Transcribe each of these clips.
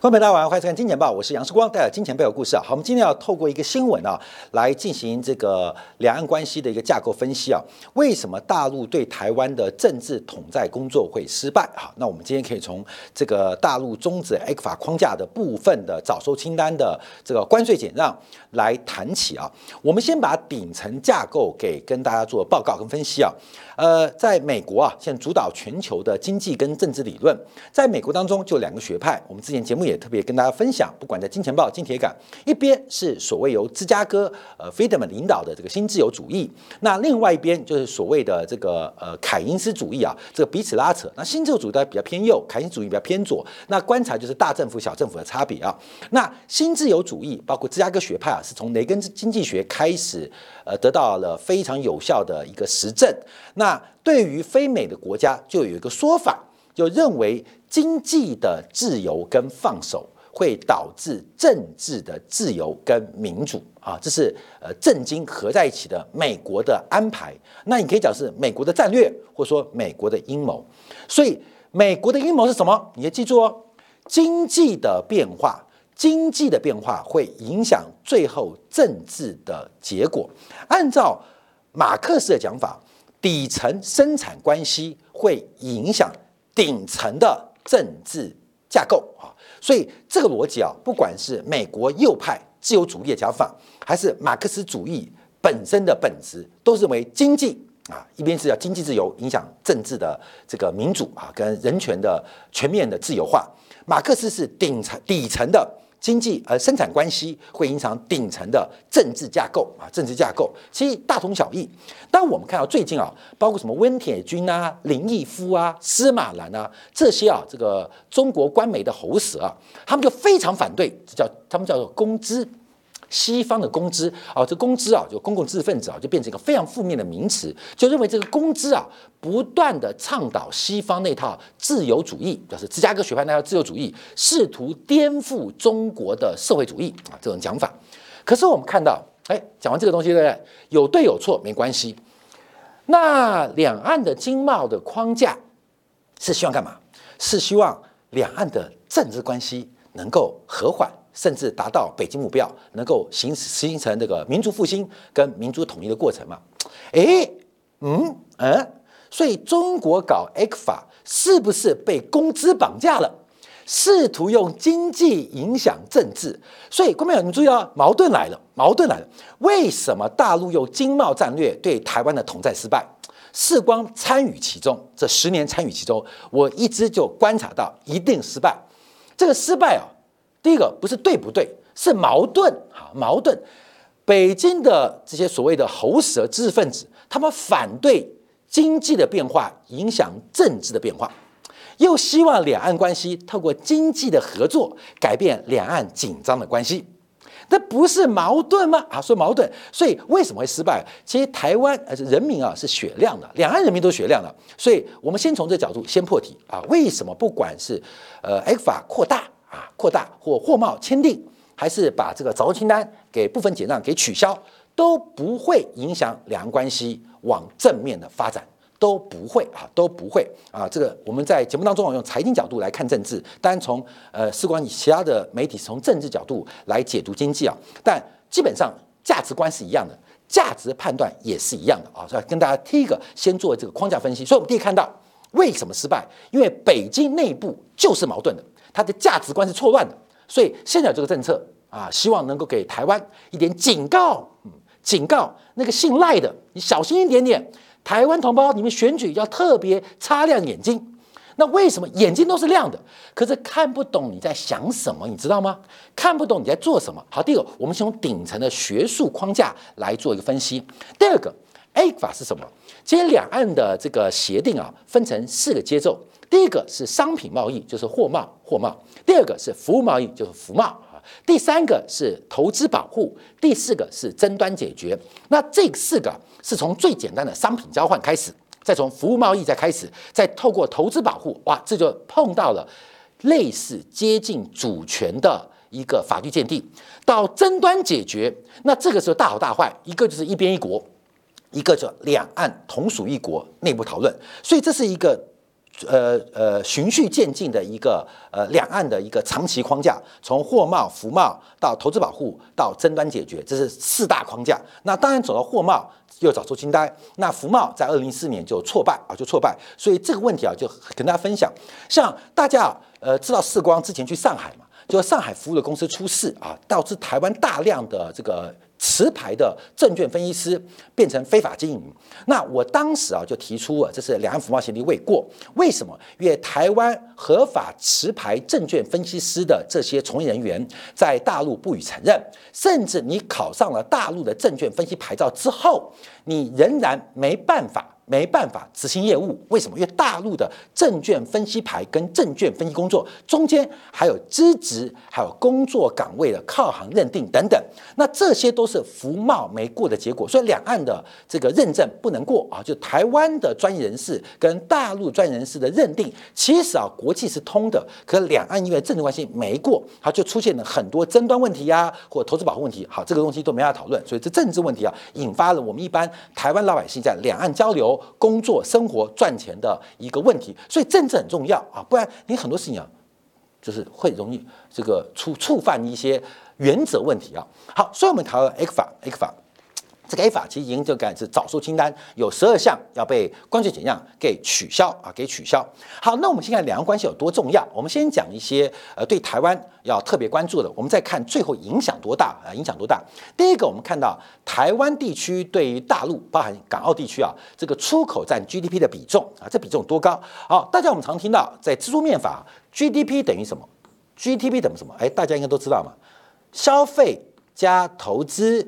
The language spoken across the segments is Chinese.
观众朋友大家晚上好，欢迎收看《金钱报》，我是杨世光，带来金钱背后故事啊。好，我们今天要透过一个新闻啊，来进行这个两岸关系的一个架构分析啊。为什么大陆对台湾的政治统战工作会失败？好，那我们今天可以从这个大陆终止 A 法框架的部分的早收清单的这个关税减让来谈起啊。我们先把顶层架构给跟大家做报告跟分析啊。呃，在美国啊，现在主导全球的经济跟政治理论，在美国当中就两个学派。我们之前节目也也特别跟大家分享，不管在金钱豹、金铁杆，一边是所谓由芝加哥呃 Friedman 领导的这个新自由主义，那另外一边就是所谓的这个呃凯因斯主义啊，这个彼此拉扯。那新自由主义比较偏右，凯因斯主义比较偏左。那观察就是大政府、小政府的差别啊。那新自由主义包括芝加哥学派啊，是从雷根经济学开始，呃，得到了非常有效的一个实证。那对于非美的国家，就有一个说法，就认为经济的自由跟放手会导致政治的自由跟民主啊，这是呃政经合在一起的美国的安排。那你可以讲是美国的战略，或者说美国的阴谋。所以美国的阴谋是什么？你要记住哦，经济的变化，经济的变化会影响最后政治的结果。按照马克思的讲法。底层生产关系会影响顶层的政治架构啊，所以这个逻辑啊，不管是美国右派自由主义的讲法，还是马克思主义本身的本质，都认为经济啊，一边是要经济自由影响政治的这个民主啊，跟人权的全面的自由化。马克思是顶层底层的。经济呃生产关系会影响顶层的政治架构啊，政治架构其实大同小异。当我们看到最近啊，包括什么温铁军啊、林毅夫啊、司马南啊这些啊，这个中国官媒的喉舌啊，他们就非常反对，这叫他们叫做工资。西方的工资啊，这工资啊，就公共知识分子啊，就变成一个非常负面的名词，就认为这个工资啊，不断的倡导西方那套自由主义，就是芝加哥学派那套自由主义，试图颠覆中国的社会主义啊，这种讲法。可是我们看到，哎，讲完这个东西，对不对？有对有错没关系。那两岸的经贸的框架是希望干嘛？是希望两岸的政治关系能够和缓。甚至达到北京目标，能够形形成这个民族复兴跟民族统一的过程嘛？哎，嗯嗯，所以中国搞 X 法是不是被工资绑架了？试图用经济影响政治，所以各位朋友，你注意啊矛盾来了，矛盾来了。为什么大陆用经贸战略对台湾的统战失败？世光参与其中，这十年参与其中，我一直就观察到一定失败。这个失败啊。第一个不是对不对，是矛盾啊，矛盾。北京的这些所谓的喉舌知识分子，他们反对经济的变化影响政治的变化，又希望两岸关系透过经济的合作改变两岸紧张的关系，这不是矛盾吗？啊，说矛盾，所以为什么会失败？其实台湾呃人民啊是雪亮的，两岸人民都雪亮的，所以我们先从这角度先破题啊，为什么不管是呃 F 法扩大？啊，扩大或货贸签订，还是把这个早收清单给部分减让给取消，都不会影响两岸关系往正面的发展，都不会啊，都不会啊。这个我们在节目当中用财经角度来看政治，当然从呃，事关其他的媒体从政治角度来解读经济啊，但基本上价值观是一样的，价值判断也是一样的啊。所以跟大家第一个先做这个框架分析。所以我们第一看到为什么失败，因为北京内部就是矛盾的。它的价值观是错乱的，所以现在这个政策啊，希望能够给台湾一点警告，嗯，警告那个姓赖的，你小心一点点，台湾同胞，你们选举要特别擦亮眼睛。那为什么眼睛都是亮的，可是看不懂你在想什么，你知道吗？看不懂你在做什么。好，第二个，我们先从顶层的学术框架来做一个分析。第二个，A 法是什么？今天两岸的这个协定啊，分成四个节奏。第一个是商品贸易，就是货贸，货贸；第二个是服务贸易，就是服贸；第三个是投资保护；第四个是争端解决。那这四个是从最简单的商品交换开始，再从服务贸易再开始，再透过投资保护，哇，这就碰到了类似接近主权的一个法律鉴定，到争端解决。那这个时候大好大坏，一个就是一边一国，一个叫两岸同属一国内部讨论。所以这是一个。呃呃循序渐进的一个呃两岸的一个长期框架，从货贸、服贸到投资保护到争端解决，这是四大框架。那当然走到货贸又找出清单，那服贸在二零一四年就挫败啊，就挫败。所以这个问题啊，就跟大家分享。像大家呃知道世光之前去上海嘛，就上海服务的公司出事啊，导致台湾大量的这个。持牌的证券分析师变成非法经营，那我当时啊就提出啊，这是两岸服贸协定未过，为什么？因为台湾合法持牌证券分析师的这些从业人员在大陆不予承认，甚至你考上了大陆的证券分析牌照之后，你仍然没办法。没办法执行业务，为什么？因为大陆的证券分析牌跟证券分析工作中间还有资质，还有工作岗位的靠行认定等等，那这些都是服贸没过的结果，所以两岸的这个认证不能过啊。就台湾的专业人士跟大陆专业人士的认定，其实啊国际是通的，可两岸因为政治关系没过，它就出现了很多争端问题呀，或投资保护问题。好，这个东西都没法讨论，所以这政治问题啊，引发了我们一般台湾老百姓在两岸交流。工作、生活、赚钱的一个问题，所以政治很重要啊，不然你很多事情啊，就是会容易这个触触犯一些原则问题啊。好，所以我们讨论 X 法，X 法。这个法其实已经就改是早收清单，有十二项要被关税减项给取消啊，给取消。好，那我们现在两岸关系有多重要？我们先讲一些呃对台湾要特别关注的，我们再看最后影响多大啊？影响多大？第一个，我们看到台湾地区对于大陆，包含港澳地区啊，这个出口占 GDP 的比重啊，这比重多高？好，大家我们常听到在蜘蛛面法，GDP 等于什么？GDP 等于什么？哎，大家应该都知道嘛，消费加投资。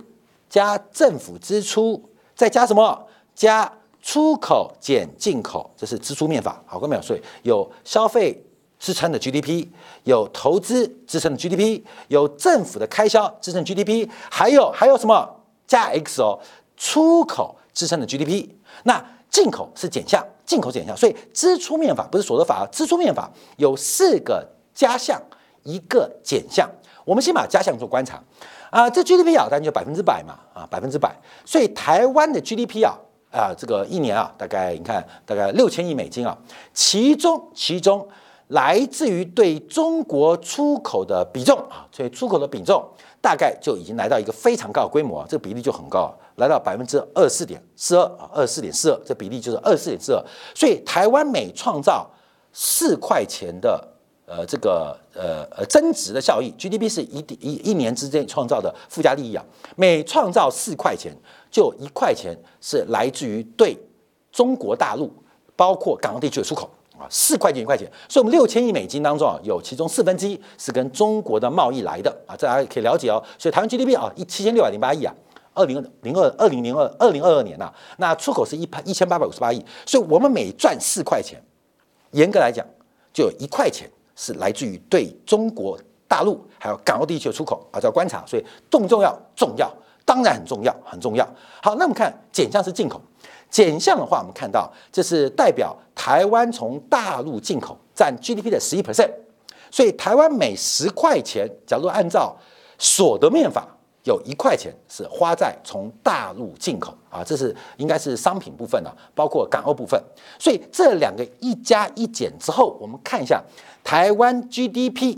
加政府支出，再加什么？加出口减进口，这是支出面法。好，各位没有？所以有消费支撑的 GDP，有投资支撑的 GDP，有政府的开销支撑 GDP，还有还有什么？加 X 哦，出口支撑的 GDP。那进口是减项，进口减项。所以支出面法不是所得法，支出面法有四个加项，一个减项。我们先把加项做观察。啊，这 GDP 啊，当然就百分之百嘛，啊，百分之百。所以台湾的 GDP 啊，啊，这个一年啊，大概你看，大概六千亿美金啊，其中其中来自于对中国出口的比重啊，所以出口的比重大概就已经来到一个非常高的规模啊，这个比例就很高，来到百分之二四点四二啊，二四点四二，这比例就是二四点四二。所以台湾每创造四块钱的。呃，这个呃呃增值的效益，GDP 是一一一年之间创造的附加利益啊。每创造四块钱，就一块钱是来自于对中国大陆，包括港澳地区的出口啊，四块钱一块钱。所以，我们六千亿美金当中啊，有其中四分之一是跟中国的贸易来的啊，这大家可以了解哦。所以，台湾 GDP 啊，一七千六百零八亿啊，二零零二二零零二二零二二年呐，那出口是一一千八百五十八亿，所以我们每赚四块钱，严格来讲，就有一块钱。是来自于对中国大陆还有港澳地区的出口啊，叫观察，所以重不重要？重要，当然很重要，很重要。好，那我们看减项是进口，减项的话，我们看到这是代表台湾从大陆进口占 GDP 的十一 percent，所以台湾每十块钱，假如按照所得面法。有一块钱是花在从大陆进口啊，这是应该是商品部分了，包括港澳部分。所以这两个一加一减之后，我们看一下台湾 GDP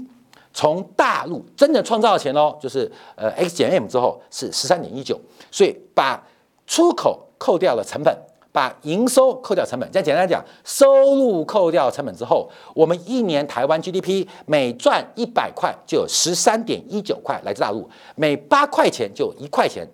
从大陆真的创造的钱哦，就是呃 X 减 M 之后是十三点一九，所以把出口扣掉了成本。把营收扣掉成本，再简单讲，收入扣掉成本之后，我们一年台湾 GDP 每赚一百块就有十三点一九块来自大陆，每八块钱就一块钱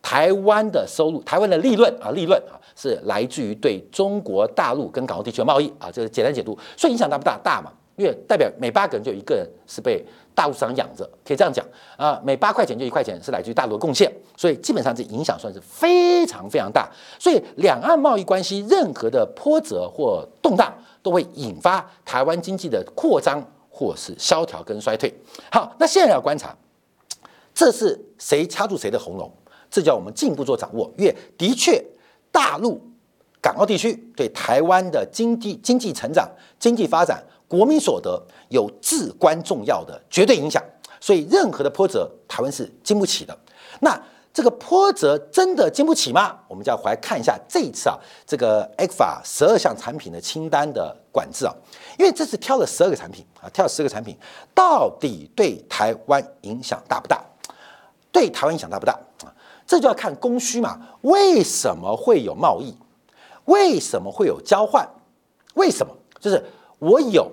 台湾的收入，台湾的利润啊，利润啊是来自于对中国大陆跟港澳地区的贸易啊，这是简单解读，所以影响大不大？大嘛，因为代表每八个人就有一个人是被。大陆市场养着，可以这样讲啊，每八块钱就一块钱是来自于大陆的贡献，所以基本上这影响算是非常非常大。所以两岸贸易关系任何的波折或动荡，都会引发台湾经济的扩张或是萧条跟衰退。好，那现在要观察，这是谁掐住谁的喉咙？这叫我们进一步做掌握。因为的确，大陆、港澳地区对台湾的经济经济成长、经济发展。国民所得有至关重要的绝对影响，所以任何的波折，台湾是经不起的。那这个波折真的经不起吗？我们就要回来看一下这一次啊，这个 a 十二项产品的清单的管制啊，因为这次挑了十二个产品啊，挑了十个产品，到底对台湾影响大不大？对台湾影响大不大啊？这就要看供需嘛。为什么会有贸易？为什么会有交换？为什么？就是我有，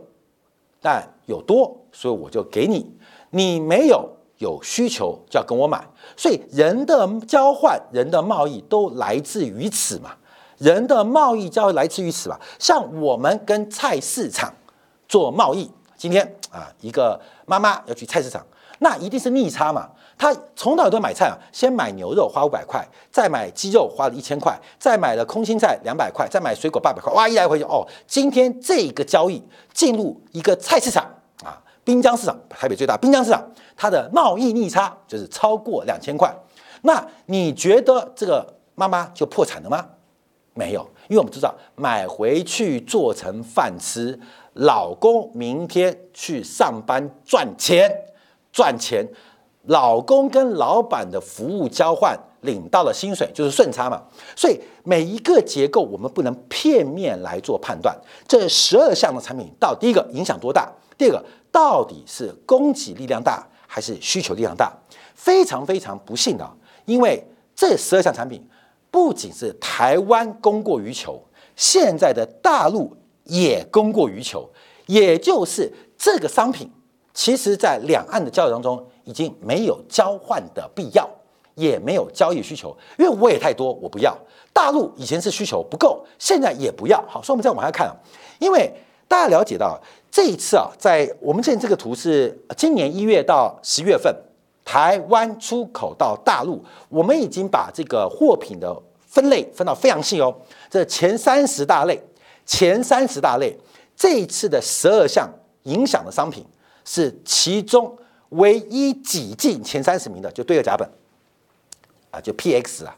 但有多，所以我就给你；你没有，有需求就要跟我买。所以人的交换、人的贸易都来自于此嘛。人的贸易交易来自于此吧。像我们跟菜市场做贸易，今天啊，一个妈妈要去菜市场，那一定是逆差嘛。他从哪都买菜啊？先买牛肉花五百块，再买鸡肉花了一千块，再买了空心菜两百块，再买水果八百块，哇，一来回去哦。今天这个交易进入一个菜市场啊，滨江市场，台北最大滨江市场，它的贸易逆差就是超过两千块。那你觉得这个妈妈就破产了吗？没有，因为我们知道买回去做成饭吃，老公明天去上班赚钱，赚钱。老公跟老板的服务交换领到了薪水，就是顺差嘛。所以每一个结构我们不能片面来做判断。这十二项的产品，到第一个影响多大？第二个到底是供给力量大还是需求力量大？非常非常不幸的，因为这十二项产品不仅是台湾供过于求，现在的大陆也供过于求，也就是这个商品，其实在两岸的交易当中。已经没有交换的必要，也没有交易需求，因为我也太多，我不要。大陆以前是需求不够，现在也不要。好，所以我们再往下看啊，因为大家了解到这一次啊，在我们现在这个图是今年一月到十月份，台湾出口到大陆，我们已经把这个货品的分类分到非常细哦。这前三十大类，前三十大类，这一次的十二项影响的商品是其中。唯一挤进前三十名的就对二甲苯啊，就 P X 啊，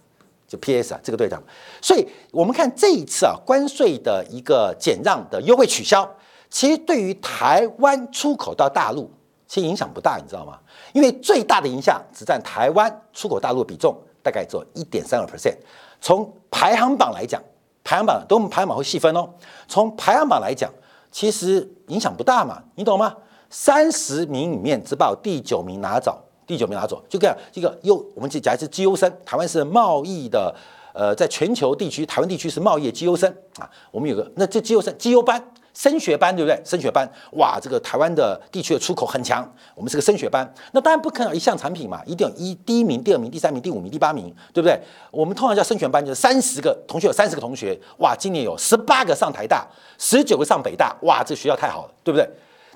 就 P S 啊，这个对象。所以我们看这一次啊，关税的一个减让的优惠取消，其实对于台湾出口到大陆其实影响不大，你知道吗？因为最大的影响只占台湾出口大陆比重大概只有一点三二 percent。从排行榜来讲，排行榜等我们排行榜会细分哦。从排行榜来讲，其实影响不大嘛，你懂吗？三十名里面只把第九名拿走，第九名拿走，就这样这个优，我们讲是绩优生，台湾是贸易的，呃，在全球地区，台湾地区是贸易绩优生啊。我们有个那这绩优生绩优班升学班，对不对？升学班，哇，这个台湾的地区的出口很强，我们是个升学班。那当然不可能一项产品嘛，一定有一第一名、第二名、第三名、第五名、第八名，对不对？我们通常叫升学班，就是三十个同学有三十个同学，哇，今年有十八个上台大，十九个上北大，哇，这学校太好了，对不对？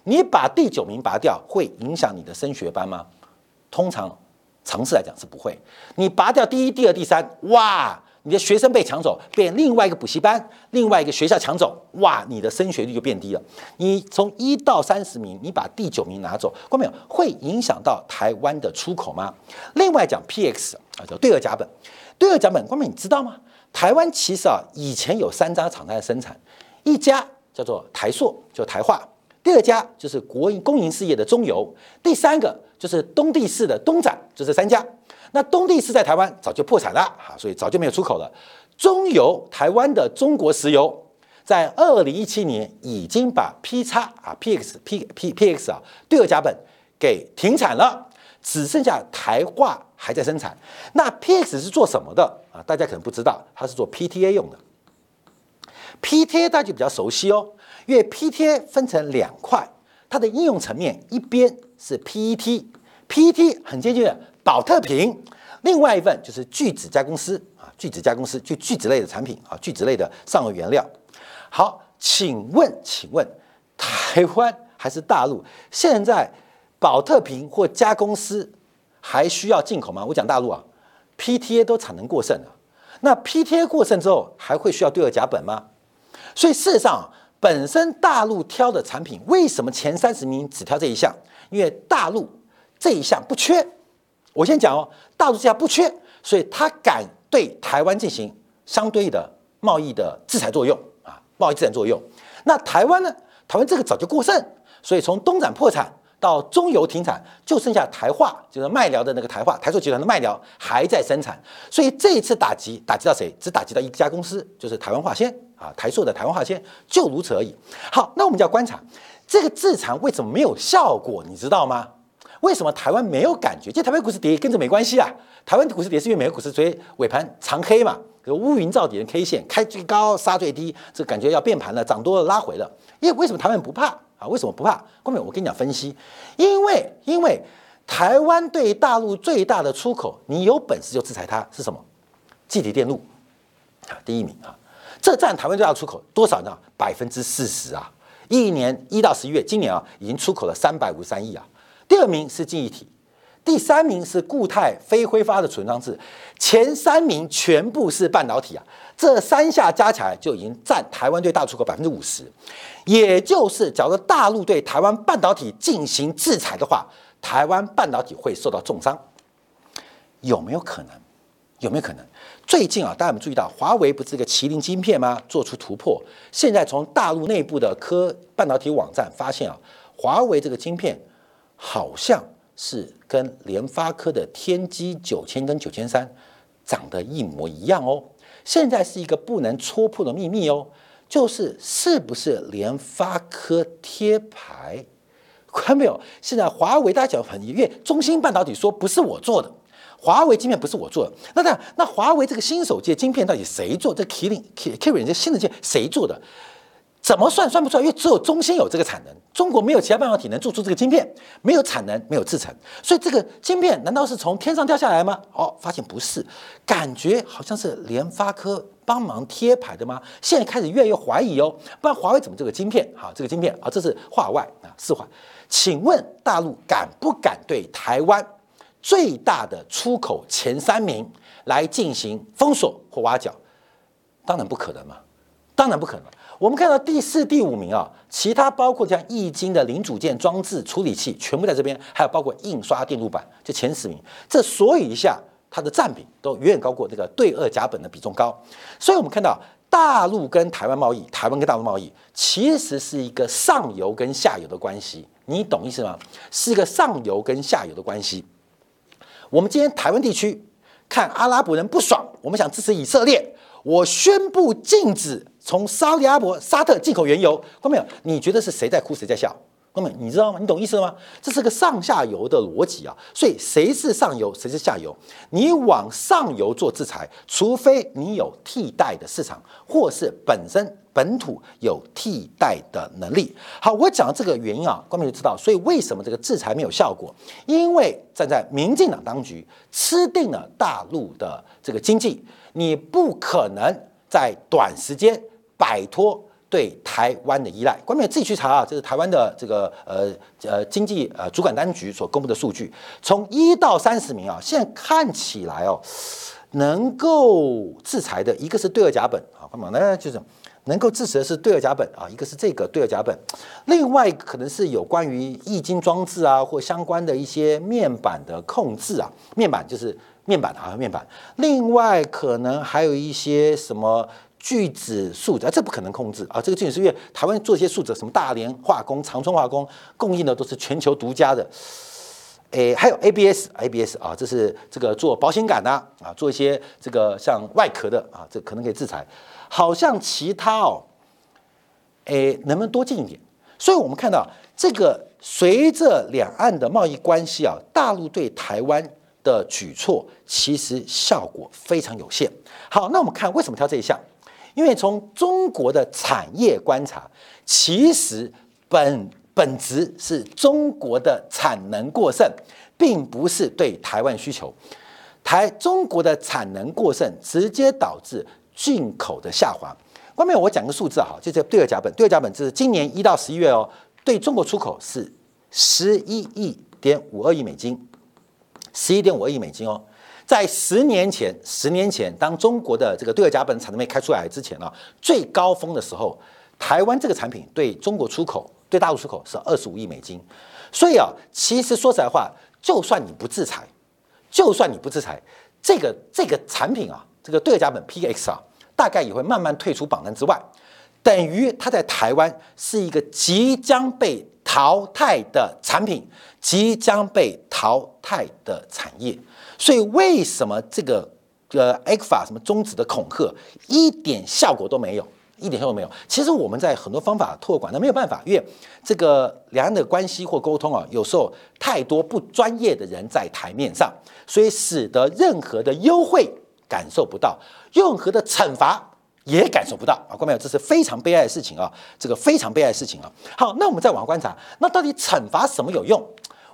你把第九名拔掉，会影响你的升学班吗？通常，尝试来讲是不会。你拔掉第一、第二、第三，哇，你的学生被抢走，被另外一个补习班、另外一个学校抢走，哇，你的升学率就变低了。你从一到三十名，你把第九名拿走，关没有？会影响到台湾的出口吗？另外讲 PX 啊，叫对二甲苯，对二甲苯，关妹你知道吗？台湾其实啊，以前有三家厂在生产，一家叫做台塑，就台化。第二家就是国营公营事业的中油，第三个就是东地市的东展，就这三家。那东地市在台湾早就破产了啊，所以早就没有出口了。中油台湾的中国石油，在二零一七年已经把 P 叉啊 PX P P PX 啊对二甲苯给停产了，只剩下台化还在生产。那 PX 是做什么的啊？大家可能不知道，它是做 PTA 用的。PTA 大家就比较熟悉哦。因为 PTA 分成两块，它的应用层面一边是 PET，PET 很接近的保特瓶，另外一份就是聚酯加工司啊，聚酯加工司就聚酯类的产品啊，聚酯类的上游原料。好，请问，请问台湾还是大陆？现在保特瓶或加工司还需要进口吗？我讲大陆啊，PTA 都产能过剩了，那 PTA 过剩之后还会需要对二甲苯吗？所以事实上。本身大陆挑的产品，为什么前三十名只挑这一项？因为大陆这一项不缺。我先讲哦，大陆这项不缺，所以他敢对台湾进行相对的贸易的制裁作用啊，贸易制裁作用。那台湾呢？台湾这个早就过剩，所以从东展破产到中油停产，就剩下台化，就是麦寮的那个台化，台塑集团的麦寮还在生产。所以这一次打击打击到谁？只打击到一家公司，就是台湾化纤啊，台塑的台湾化纤，就如此而已。好，那我们就要观察这个制裁为什么没有效果，你知道吗？为什么台湾没有感觉？就台湾股市跌跟着没关系啊。台湾股市跌是因为美国股市追尾盘长黑嘛，乌云罩顶的 K 线开最高杀最低，这感觉要变盘了，涨多了拉回了。因为为什么台湾不怕？啊，为什么不怕？后面我跟你讲分析，因为因为台湾对大陆最大的出口，你有本事就制裁它是什么？气体电路啊，第一名啊，这占台湾最大出口多少呢？百分之四十啊，一年一到十一月，今年啊已经出口了三百五十三亿啊。第二名是记忆体，第三名是固态非挥发的储存装置，前三名全部是半导体啊。这三下加起来就已经占台湾对大出口百分之五十，也就是假如大陆对台湾半导体进行制裁的话，台湾半导体会受到重伤，有没有可能？有没有可能？最近啊，大家有没有注意到华为不是个麒麟晶片吗？做出突破，现在从大陆内部的科半导体网站发现啊，华为这个晶片好像是跟联发科的天玑九千跟九千三长得一模一样哦。现在是一个不能戳破的秘密哦，就是是不是联发科贴牌？看到没有？现在华为大家讲很因为中芯半导体说不是我做的，华为晶片不是我做的。那那那华为这个新手机晶片到底谁做？这 Kirin Kirin 这新的件谁做的？怎么算算不出来？因为只有中芯有这个产能，中国没有其他半导体能做出这个晶片，没有产能，没有制成，所以这个晶片难道是从天上掉下来吗？哦，发现不是，感觉好像是联发科帮忙贴牌的吗？现在开始越来越怀疑哦，不然华为怎么这个晶片？好，这个晶片啊，这是话外啊，是话。请问大陆敢不敢对台湾最大的出口前三名来进行封锁或挖角？当然不可能嘛，当然不可能。我们看到第四、第五名啊，其他包括像易经的零组件装置处理器，全部在这边，还有包括印刷电路板，就前十名。这所以一下，它的占比都远远高过这个对二甲苯的比重高。所以我们看到大陆跟台湾贸易，台湾跟大陆贸易其实是一个上游跟下游的关系，你懂意思吗？是一个上游跟下游的关系。我们今天台湾地区看阿拉伯人不爽，我们想支持以色列。我宣布禁止从沙利阿伯、沙特进口原油，看到没有？你觉得是谁在哭谁在笑？哥们，你知道吗？你懂意思了吗？这是个上下游的逻辑啊！所以谁是上游，谁是下游？你往上游做制裁，除非你有替代的市场，或是本身本土有替代的能力。好，我讲这个原因啊，观众就知道。所以为什么这个制裁没有效果？因为站在民进党当局吃定了大陆的这个经济。你不可能在短时间摆脱对台湾的依赖。观众自己去查啊，这是台湾的这个呃呃经济呃主管当局所公布的数据，从一到三十名啊，现在看起来哦，能够制裁的一个是对二甲苯啊，干嘛呢？就是能够制裁的是对二甲苯啊，一个是这个对二甲苯，另外可能是有关于易经装置啊或相关的一些面板的控制啊，面板就是。面板啊，面板。另外，可能还有一些什么聚酯树脂啊，这不可能控制啊。这个聚酯是因为台湾做一些树脂，什么大连化工、长春化工供应的都是全球独家的。诶，还有 ABS，ABS 啊，这是这个做保险杆的啊，做一些这个像外壳的啊，这可能可以制裁。好像其他哦，诶，能不能多进一点？所以我们看到这个随着两岸的贸易关系啊，大陆对台湾。的举措其实效果非常有限。好，那我们看为什么挑这一项？因为从中国的产业观察，其实本本质是中国的产能过剩，并不是对台湾需求。台中国的产能过剩直接导致进口的下滑。外面我讲个数字哈，就这对二甲苯，对二甲苯是今年一到十一月哦，对中国出口是十一亿点五二亿美金。十一点五亿美金哦，在十年前，十年前当中国的这个对二甲苯产能没开出来之前呢，最高峰的时候，台湾这个产品对中国出口、对大陆出口是二十五亿美金。所以啊，其实说实在话，就算你不制裁，就算你不制裁，这个这个产品啊，这个对二甲苯 PX 啊，大概也会慢慢退出榜单之外。等于它在台湾是一个即将被淘汰的产品，即将被淘汰的产业。所以为什么这个呃 X 法什么终止的恐吓一点效果都没有？一点效果没有。其实我们在很多方法托管，那没有办法，因为这个两岸的关系或沟通啊，有时候太多不专业的人在台面上，所以使得任何的优惠感受不到，任何的惩罚也感受不到啊！观众朋友，这是非常悲哀的事情啊，这个非常悲哀的事情啊。好，那我们再往下观察，那到底惩罚什么有用？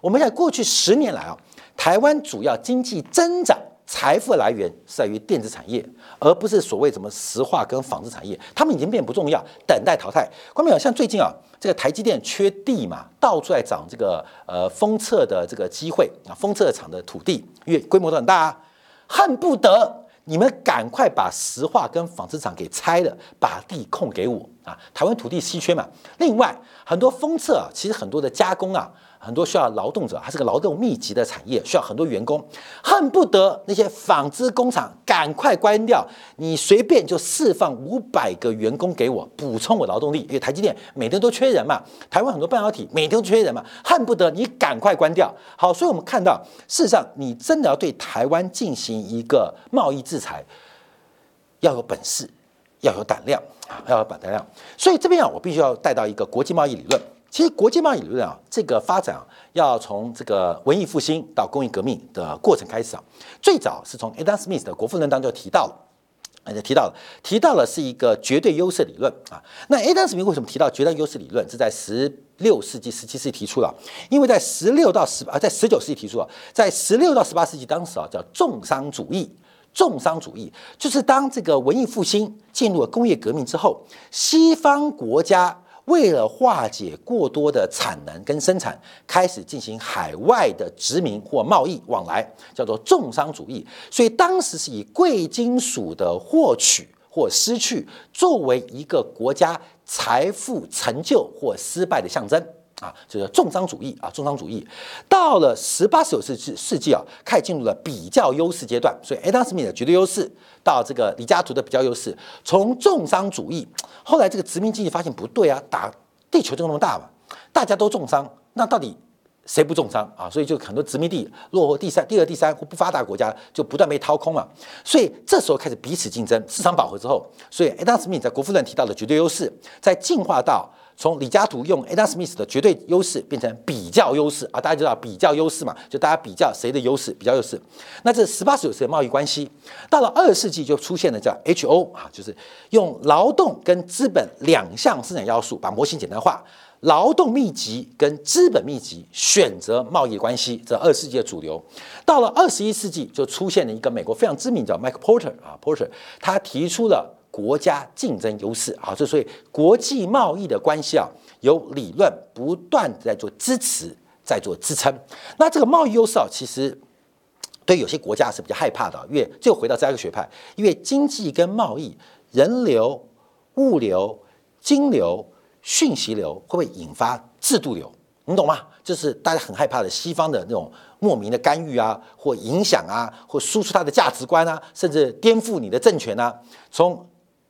我们在过去十年来啊，台湾主要经济增长。财富来源是在于电子产业，而不是所谓什么石化跟纺织产业，他们已经变不重要，等待淘汰。关众像最近啊，这个台积电缺地嘛，到处在涨这个呃封测的这个机会啊，封测厂的土地，因为规模都很大啊，恨不得你们赶快把石化跟纺织厂给拆了，把地空给我啊。台湾土地稀缺嘛，另外很多封测啊，其实很多的加工啊。很多需要劳动者，还是个劳动密集的产业，需要很多员工，恨不得那些纺织工厂赶快关掉，你随便就释放五百个员工给我补充我劳动力，因为台积电每天都缺人嘛，台湾很多半导体每天都缺人嘛，恨不得你赶快关掉。好，所以我们看到，事实上你真的要对台湾进行一个贸易制裁，要有本事，要有胆量啊，要有胆量。所以这边啊，我必须要带到一个国际贸易理论。其实国际贸易理论啊，这个发展啊，要从这个文艺复兴到工业革命的过程开始啊。最早是从 Adam Smith 的《国富论》当中提到了，而且提到了，提到了是一个绝对优势理论啊。那 Adam Smith 为什么提到绝对优势理论？是在十六世纪、十七世纪提出了，因为在十六到十啊，在十九世纪提出了，在十六到十八世纪当时啊，叫重商主义。重商主义就是当这个文艺复兴进入了工业革命之后，西方国家。为了化解过多的产能跟生产，开始进行海外的殖民或贸易往来，叫做重商主义。所以当时是以贵金属的获取或失去作为一个国家财富成就或失败的象征。啊，就是重商主义啊，重商主义到了十八、十九世纪世纪啊，开始进入了比较优势阶段。所以，Adam Smith 的绝对优势到这个李嘉图的比较优势，从重商主义，后来这个殖民经济发现不对啊，打地球就那么大嘛，大家都重商，那到底谁不重商啊？所以就很多殖民地落后第三、第二、第三或不发达国家就不断被掏空了。所以这时候开始彼此竞争，市场饱和之后，所以 Adam Smith 在《国富论》提到的绝对优势，在进化到。从李嘉图用 Adam Smith 的绝对优势变成比较优势啊，大家知道比较优势嘛，就大家比较谁的优势，比较优势。那这十八、十九世纪贸易关系，到了二十世纪就出现了叫 HO 啊，就是用劳动跟资本两项生产要素把模型简单化，劳动密集跟资本密集选择贸易关系，这二十世纪的主流。到了二十一世纪就出现了一个美国非常知名叫 Mike Porter 啊，Porter 他提出了。国家竞争优势啊，这所以国际贸易的关系啊，有理论不断在做支持，在做支撑。那这个贸易优势啊，其实对有些国家是比较害怕的，因为就回到这样一个学派，因为经济跟贸易、人流、物流、金流、讯息流会不会引发制度流？你懂吗？就是大家很害怕的西方的那种莫名的干预啊，或影响啊，或输出它的价值观啊，甚至颠覆你的政权啊，从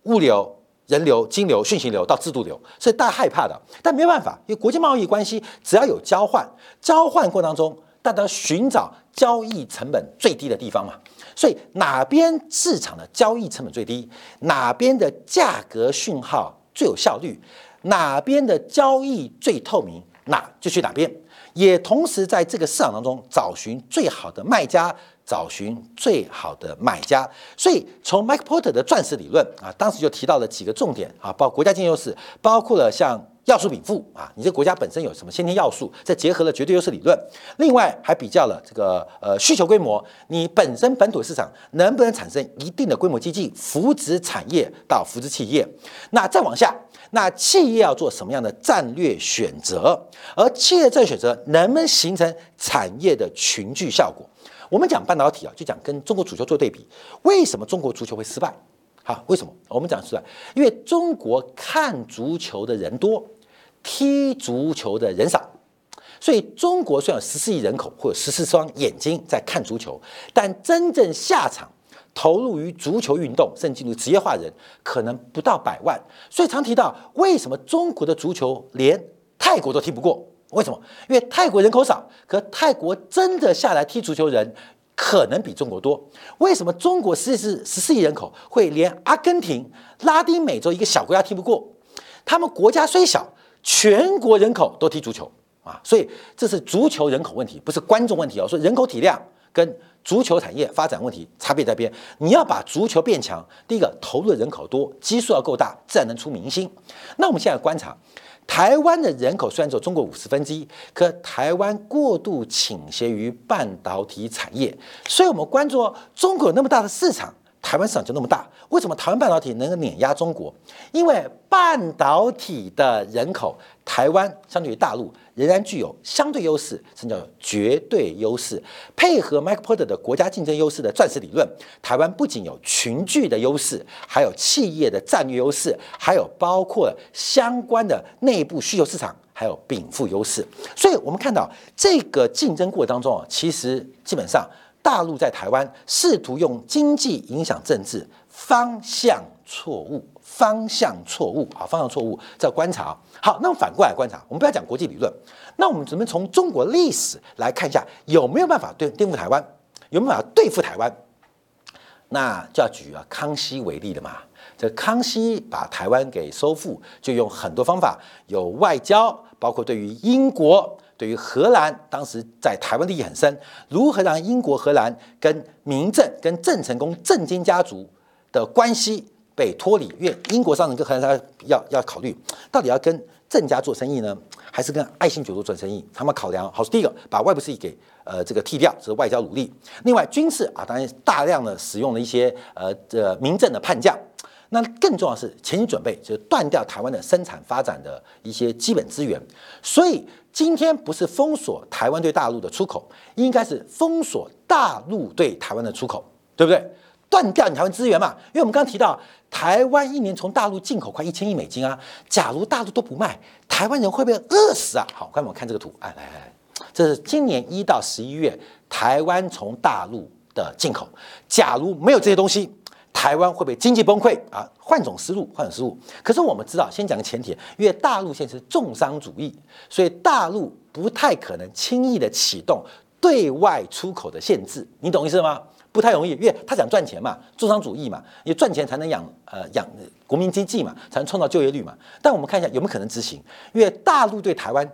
物流、人流、金流、讯息流到制度流，所以大家害怕的。但没有办法，因为国际贸易关系只要有交换，交换过程当中，大家寻找交易成本最低的地方嘛。所以哪边市场的交易成本最低，哪边的价格讯号最有效率，哪边的交易最透明，那就去哪边。也同时在这个市场当中找寻最好的卖家。找寻最好的买家，所以从 Mike Porter 的钻石理论啊，当时就提到了几个重点啊，包括国家竞争优势，包括了像要素禀赋啊，你这国家本身有什么先天要素，再结合了绝对优势理论，另外还比较了这个呃需求规模，你本身本土市场能不能产生一定的规模经济，扶植产业到扶植企业，那再往下，那企业要做什么样的战略选择，而企业战略选择能不能形成产业的群聚效果？我们讲半导体啊，就讲跟中国足球做对比。为什么中国足球会失败？好，为什么？我们讲出来，因为中国看足球的人多，踢足球的人少。所以中国虽然有十四亿人口，或者十四双眼睛在看足球，但真正下场投入于足球运动，甚至进入职业化人，可能不到百万。所以常提到，为什么中国的足球连泰国都踢不过？为什么？因为泰国人口少，可泰国真的下来踢足球人可能比中国多。为什么中国十四十四亿人口会连阿根廷、拉丁美洲一个小国家踢不过？他们国家虽小，全国人口都踢足球啊，所以这是足球人口问题，不是观众问题哦。说人口体量跟足球产业发展问题差别在边。你要把足球变强，第一个投入的人口多，基数要够大，自然能出明星。那我们现在观察。台湾的人口虽然只有中国五十分之一，可台湾过度倾斜于半导体产业，所以我们关注中国有那么大的市场。台湾市场就那么大，为什么台湾半导体能够碾压中国？因为半导体的人口，台湾相对于大陆仍然具有相对优势，甚至叫绝对优势。配合 Mike Porter 的国家竞争优势的钻石理论，台湾不仅有群聚的优势，还有企业的战略优势，还有包括相关的内部需求市场，还有禀赋优势。所以，我们看到这个竞争过程当中啊，其实基本上。大陆在台湾试图用经济影响政治，方向错误，方向错误，好，方向错误，在观察。好，那反过来观察，我们不要讲国际理论，那我们准备从中国历史来看一下，有没有办法对颠覆台湾，有没有办法对付台湾？那就要举啊康熙为例的嘛。这康熙把台湾给收复，就用很多方法，有外交，包括对于英国。对于荷兰，当时在台湾利益很深，如何让英国、荷兰跟民政、跟郑成功、郑经家族的关系被脱离？因为英国商人跟荷兰商要要考虑，到底要跟郑家做生意呢，还是跟爱新觉罗做生意？他们考量好是第一个，把外部势力给呃这个剃掉，这是外交努力。另外军事啊，当然大量的使用了一些呃这民政的叛将。那更重要是前期准备，就是断掉台湾的生产发展的一些基本资源。所以今天不是封锁台湾对大陆的出口，应该是封锁大陆对台湾的出口，对不对？断掉你台湾资源嘛。因为我们刚刚提到，台湾一年从大陆进口快一千亿美金啊。假如大陆都不卖，台湾人会不会饿死啊？好，看我们看这个图，哎，来来来，这是今年一到十一月台湾从大陆的进口。假如没有这些东西。台湾会不会经济崩溃啊？换种思路，换种思路。可是我们知道，先讲个前提，因为大陆现在是重商主义，所以大陆不太可能轻易的启动对外出口的限制。你懂意思吗？不太容易，因为他想赚钱嘛，重商主义嘛，你赚钱才能养呃养国民经济嘛，才能创造就业率嘛。但我们看一下有没有可能执行？因为大陆对台湾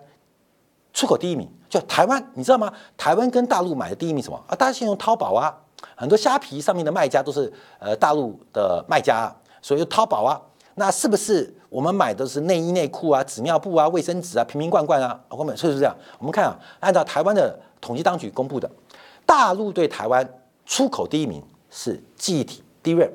出口第一名，就台湾，你知道吗？台湾跟大陆买的第一名什么啊？大家先用淘宝啊。很多虾皮上面的卖家都是呃大陆的卖家，所以淘宝啊，那是不是我们买的是内衣内裤啊、纸尿布啊、卫生纸啊、瓶瓶罐罐啊？我们是不是这样？我们看啊，按照台湾的统计当局公布的，大陆对台湾出口第一名是记忆体 DRAM，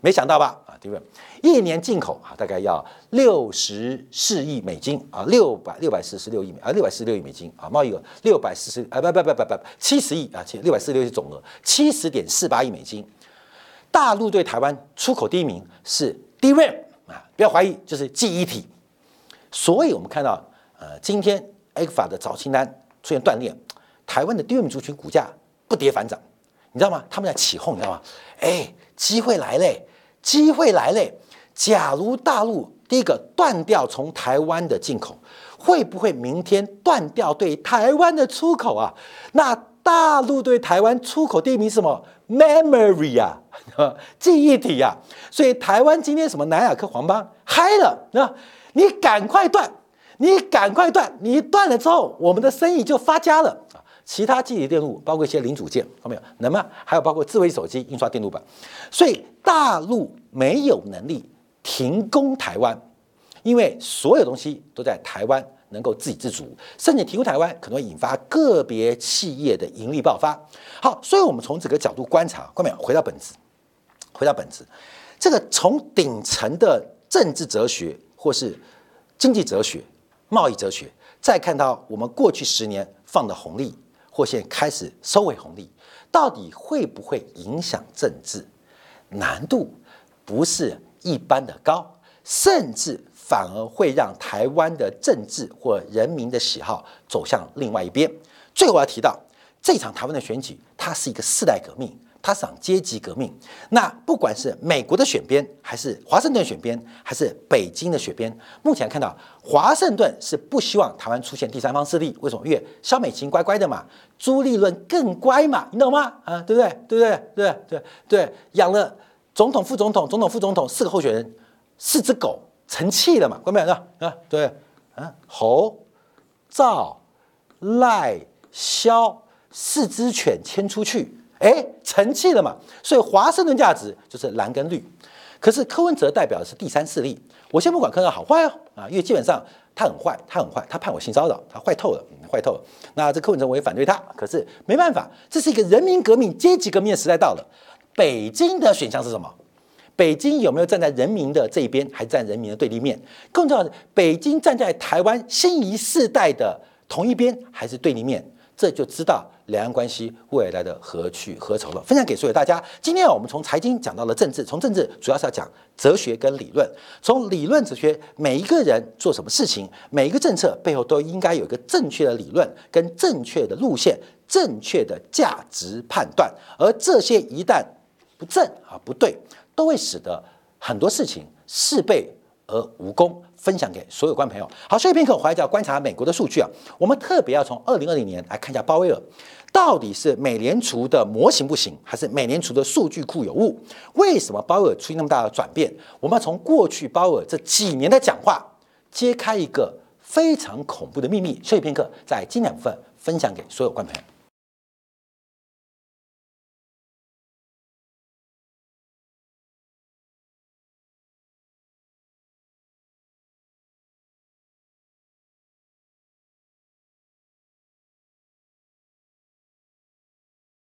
没想到吧？啊，DRAM。一年进口啊，大概要六十四亿美金啊，六百六百四十六亿美啊，六百四十六亿美金啊，贸易额六百四十啊，不不不不不七十亿啊，七六百四十六亿总额七十点四八亿美金。大陆对台湾出口第一名是 DRAM 啊，不要怀疑，就是记忆体。所以我们看到呃，今天 A 股法的早清单出现断裂，台湾的 DRAM 族群股价不跌反涨，你知道吗？他们在起哄，你知道吗？哎，机会来嘞，机会来嘞。假如大陆第一个断掉从台湾的进口，会不会明天断掉对台湾的出口啊？那大陆对台湾出口第一名是什么？Memory 啊，记忆体啊。所以台湾今天什么南亚克黄邦嗨了，那你赶快断，你赶快断，你断了之后，我们的生意就发家了。其他记忆电路，包括一些零组件，看到没有？那么？还有包括智慧手机、印刷电路板。所以大陆没有能力。停工台湾，因为所有东西都在台湾能够自给自足，甚至停工台湾可能会引发个别企业的盈利爆发。好，所以我们从这个角度观察，后面回到本质，回到本质，这个从顶层的政治哲学，或是经济哲学、贸易哲学，再看到我们过去十年放的红利，或现开始收回红利，到底会不会影响政治？难度不是。一般的高，甚至反而会让台湾的政治或人民的喜好走向另外一边。最后我要提到，这场台湾的选举，它是一个世代革命，他想阶级革命。那不管是美国的选边，还是华盛顿选边，还是北京的选边，目前看到华盛顿是不希望台湾出现第三方势力。为什么？因为肖美琴乖乖的嘛，朱立伦更乖嘛，你懂吗？啊，对不对？对不对？对对对，养了总统、副总统、总统、副总统四个候选人，四只狗成器了嘛？关没有？啊，对，啊，侯、赵、赖、萧四只犬牵出去。哎，成绩了嘛？所以华盛顿价值就是蓝跟绿。可是柯文哲代表的是第三势力。我先不管柯文好坏哦，啊，因为基本上他很坏，他很坏，他判我性骚扰，他坏透了，坏透了。那这柯文哲我也反对他，可是没办法，这是一个人民革命、阶级革命的时代到了。北京的选项是什么？北京有没有站在人民的这一边，还站人民的对立面？更重要的，北京站在台湾新一世代的同一边，还是对立面？这就知道两岸关系未来的何去何从了。分享给所有大家。今天啊，我们从财经讲到了政治，从政治主要是要讲哲学跟理论。从理论哲学，每一个人做什么事情，每一个政策背后都应该有一个正确的理论、跟正确的路线、正确的价值判断。而这些一旦不正啊不对，都会使得很多事情事倍而无功。分享给所有观众朋友。好，休息片刻，回来就要观察美国的数据啊。我们特别要从二零二零年来看一下鲍威尔，到底是美联储的模型不行，还是美联储的数据库有误？为什么鲍尔出现那么大的转变？我们要从过去鲍尔这几年的讲话，揭开一个非常恐怖的秘密。休息片刻，在精讲部分分享给所有观众朋友。